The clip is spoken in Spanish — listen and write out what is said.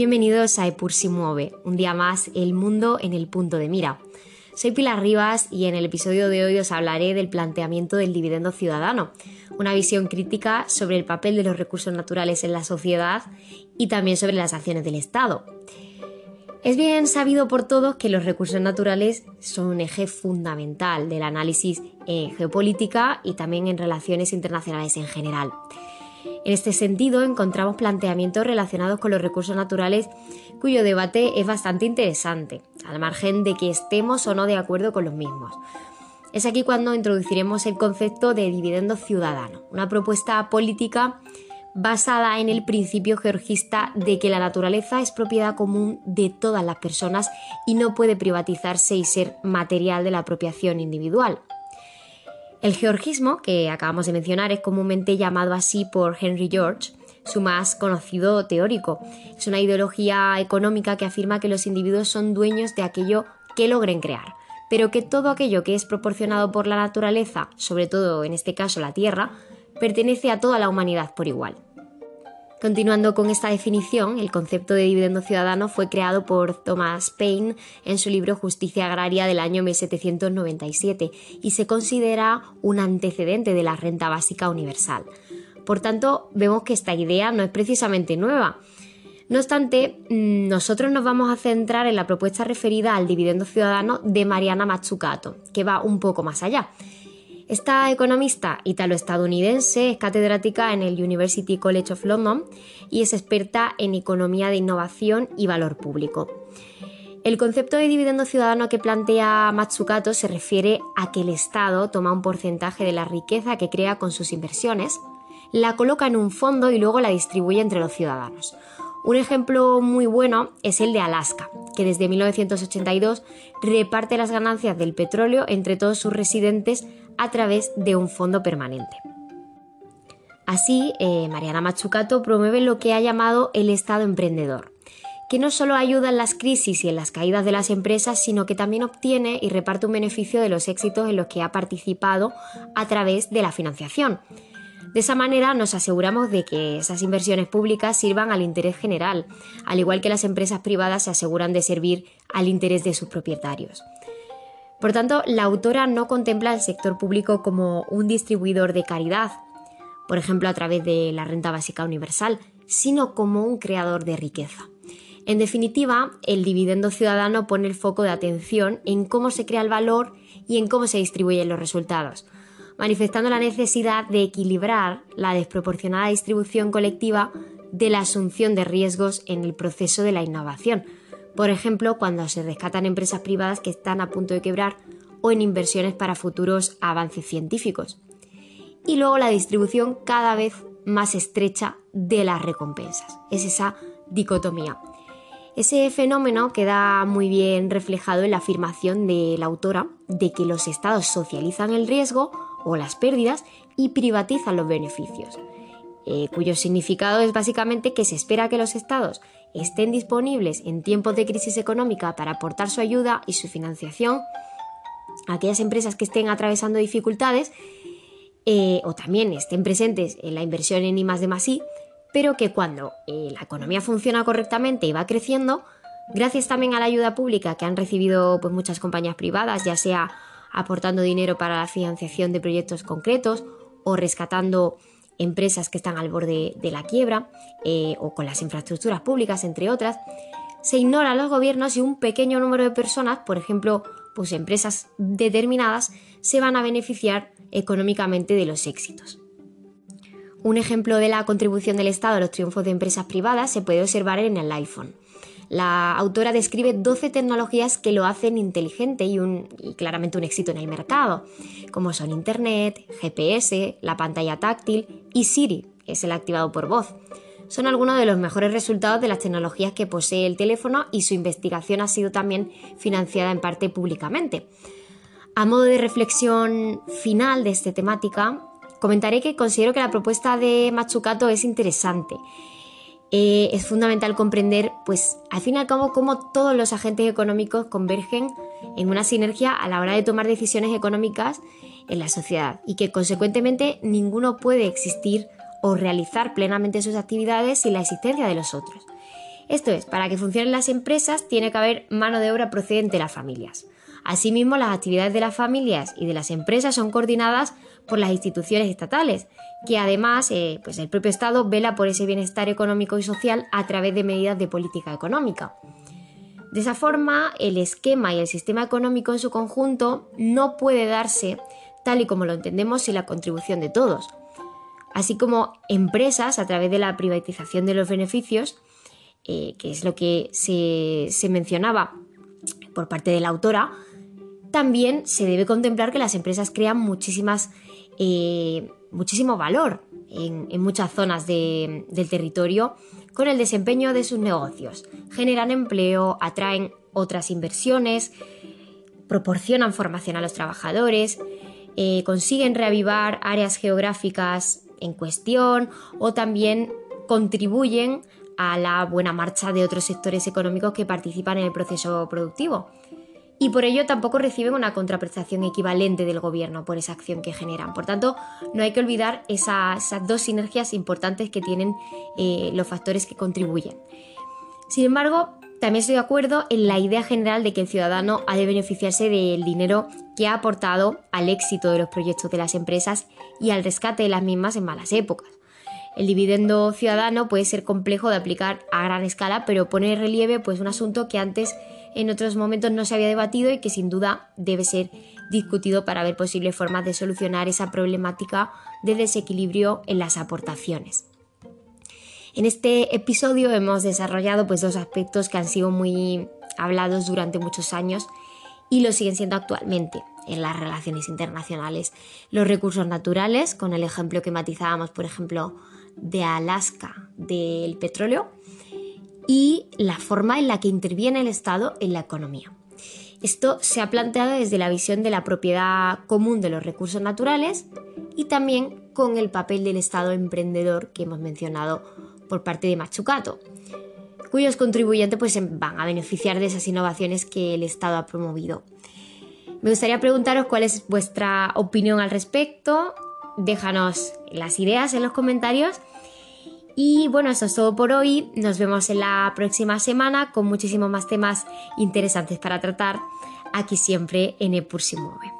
Bienvenidos a Epur si mueve, un día más el mundo en el punto de mira. Soy Pilar Rivas y en el episodio de hoy os hablaré del planteamiento del dividendo ciudadano, una visión crítica sobre el papel de los recursos naturales en la sociedad y también sobre las acciones del Estado. Es bien sabido por todos que los recursos naturales son un eje fundamental del análisis en geopolítica y también en relaciones internacionales en general. En este sentido, encontramos planteamientos relacionados con los recursos naturales cuyo debate es bastante interesante, al margen de que estemos o no de acuerdo con los mismos. Es aquí cuando introduciremos el concepto de dividendo ciudadano, una propuesta política basada en el principio georgista de que la naturaleza es propiedad común de todas las personas y no puede privatizarse y ser material de la apropiación individual. El georgismo, que acabamos de mencionar, es comúnmente llamado así por Henry George, su más conocido teórico. Es una ideología económica que afirma que los individuos son dueños de aquello que logren crear, pero que todo aquello que es proporcionado por la naturaleza, sobre todo en este caso la tierra, pertenece a toda la humanidad por igual. Continuando con esta definición, el concepto de dividendo ciudadano fue creado por Thomas Paine en su libro Justicia Agraria del año 1797 y se considera un antecedente de la renta básica universal. Por tanto, vemos que esta idea no es precisamente nueva. No obstante, mm, nosotros nos vamos a centrar en la propuesta referida al dividendo ciudadano de Mariana Mazzucato, que va un poco más allá. Esta economista italo-estadounidense es catedrática en el University College of London y es experta en economía de innovación y valor público. El concepto de dividendo ciudadano que plantea Matsukato se refiere a que el Estado toma un porcentaje de la riqueza que crea con sus inversiones, la coloca en un fondo y luego la distribuye entre los ciudadanos. Un ejemplo muy bueno es el de Alaska, que desde 1982 reparte las ganancias del petróleo entre todos sus residentes a través de un fondo permanente. Así, eh, Mariana Machucato promueve lo que ha llamado el Estado emprendedor, que no solo ayuda en las crisis y en las caídas de las empresas, sino que también obtiene y reparte un beneficio de los éxitos en los que ha participado a través de la financiación. De esa manera nos aseguramos de que esas inversiones públicas sirvan al interés general, al igual que las empresas privadas se aseguran de servir al interés de sus propietarios. Por tanto, la autora no contempla el sector público como un distribuidor de caridad, por ejemplo a través de la renta básica universal, sino como un creador de riqueza. En definitiva, el dividendo ciudadano pone el foco de atención en cómo se crea el valor y en cómo se distribuyen los resultados, manifestando la necesidad de equilibrar la desproporcionada distribución colectiva de la asunción de riesgos en el proceso de la innovación, por ejemplo, cuando se rescatan empresas privadas que están a punto de quebrar o en inversiones para futuros avances científicos. Y luego la distribución cada vez más estrecha de las recompensas. Es esa dicotomía. Ese fenómeno queda muy bien reflejado en la afirmación de la autora de que los estados socializan el riesgo o las pérdidas y privatizan los beneficios, eh, cuyo significado es básicamente que se espera que los estados estén disponibles en tiempos de crisis económica para aportar su ayuda y su financiación. A aquellas empresas que estén atravesando dificultades eh, o también estén presentes en la inversión en I de más pero que cuando eh, la economía funciona correctamente y va creciendo, gracias también a la ayuda pública que han recibido pues, muchas compañías privadas, ya sea aportando dinero para la financiación de proyectos concretos o rescatando empresas que están al borde de la quiebra eh, o con las infraestructuras públicas, entre otras, se ignoran los gobiernos y un pequeño número de personas, por ejemplo, pues empresas determinadas, se van a beneficiar económicamente de los éxitos. Un ejemplo de la contribución del Estado a los triunfos de empresas privadas se puede observar en el iPhone. La autora describe 12 tecnologías que lo hacen inteligente y, claramente un éxito en el mercado, como son Internet, GPS, la pantalla táctil y Siri, que es el activado por voz. Son algunos de los mejores resultados de las tecnologías que posee el teléfono y su investigación ha sido también financiada en parte públicamente. A modo de reflexión final de esta temática, comentaré que considero que la propuesta de Machucato es interesante eh, es fundamental comprender, pues, al fin y al cabo, cómo todos los agentes económicos convergen en una sinergia a la hora de tomar decisiones económicas en la sociedad y que, consecuentemente, ninguno puede existir o realizar plenamente sus actividades sin la existencia de los otros. Esto es, para que funcionen las empresas tiene que haber mano de obra procedente de las familias. Asimismo, las actividades de las familias y de las empresas son coordinadas por las instituciones estatales, que además eh, pues el propio Estado vela por ese bienestar económico y social a través de medidas de política económica. De esa forma, el esquema y el sistema económico en su conjunto no puede darse tal y como lo entendemos sin la contribución de todos. Así como empresas, a través de la privatización de los beneficios, eh, que es lo que se mencionaba por parte de la autora, también se debe contemplar que las empresas crean muchísimas, eh, muchísimo valor en, muchas zonas del territorio con el desempeño de sus negocios. Generan empleo, atraen otras inversiones, proporcionan formación a los trabajadores, eh, consiguen reavivar áreas geográficas en cuestión o también contribuyen a la buena marcha de otros sectores económicos que participan en el proceso productivo y por ello tampoco reciben una contraprestación equivalente del gobierno por esa acción que generan. Por tanto, no hay que olvidar esas, dos sinergias importantes que tienen eh, los factores que contribuyen. Sin embargo, también estoy de acuerdo en la idea general de que el ciudadano ha de beneficiarse del dinero que ha aportado al éxito de los proyectos de las empresas y al rescate de las mismas en malas épocas. El dividendo ciudadano puede ser complejo de aplicar a gran escala, pero pone en relieve pues, un asunto que antes en otros momentos no se había debatido y que sin duda debe ser discutido para ver posibles formas de solucionar esa problemática de desequilibrio en las aportaciones. En este episodio hemos desarrollado pues, dos aspectos que han sido muy hablados durante muchos años y lo siguen siendo actualmente en las relaciones internacionales. Los recursos naturales, con el ejemplo que matizábamos, por ejemplo, de Alaska del petróleo, y la forma en la que interviene el Estado en la economía. Esto se ha planteado desde la visión de la propiedad común de los recursos naturales y también con el papel del Estado emprendedor que hemos mencionado por parte de Machucato, cuyos contribuyentes pues, van a beneficiar de esas innovaciones que el Estado ha promovido. Me gustaría preguntaros cuál es vuestra opinión al respecto. Déjanos las ideas en los comentarios y bueno, eso es todo por hoy. Nos vemos en la próxima semana con muchísimos más temas interesantes para tratar aquí siempre en Epur se mueve.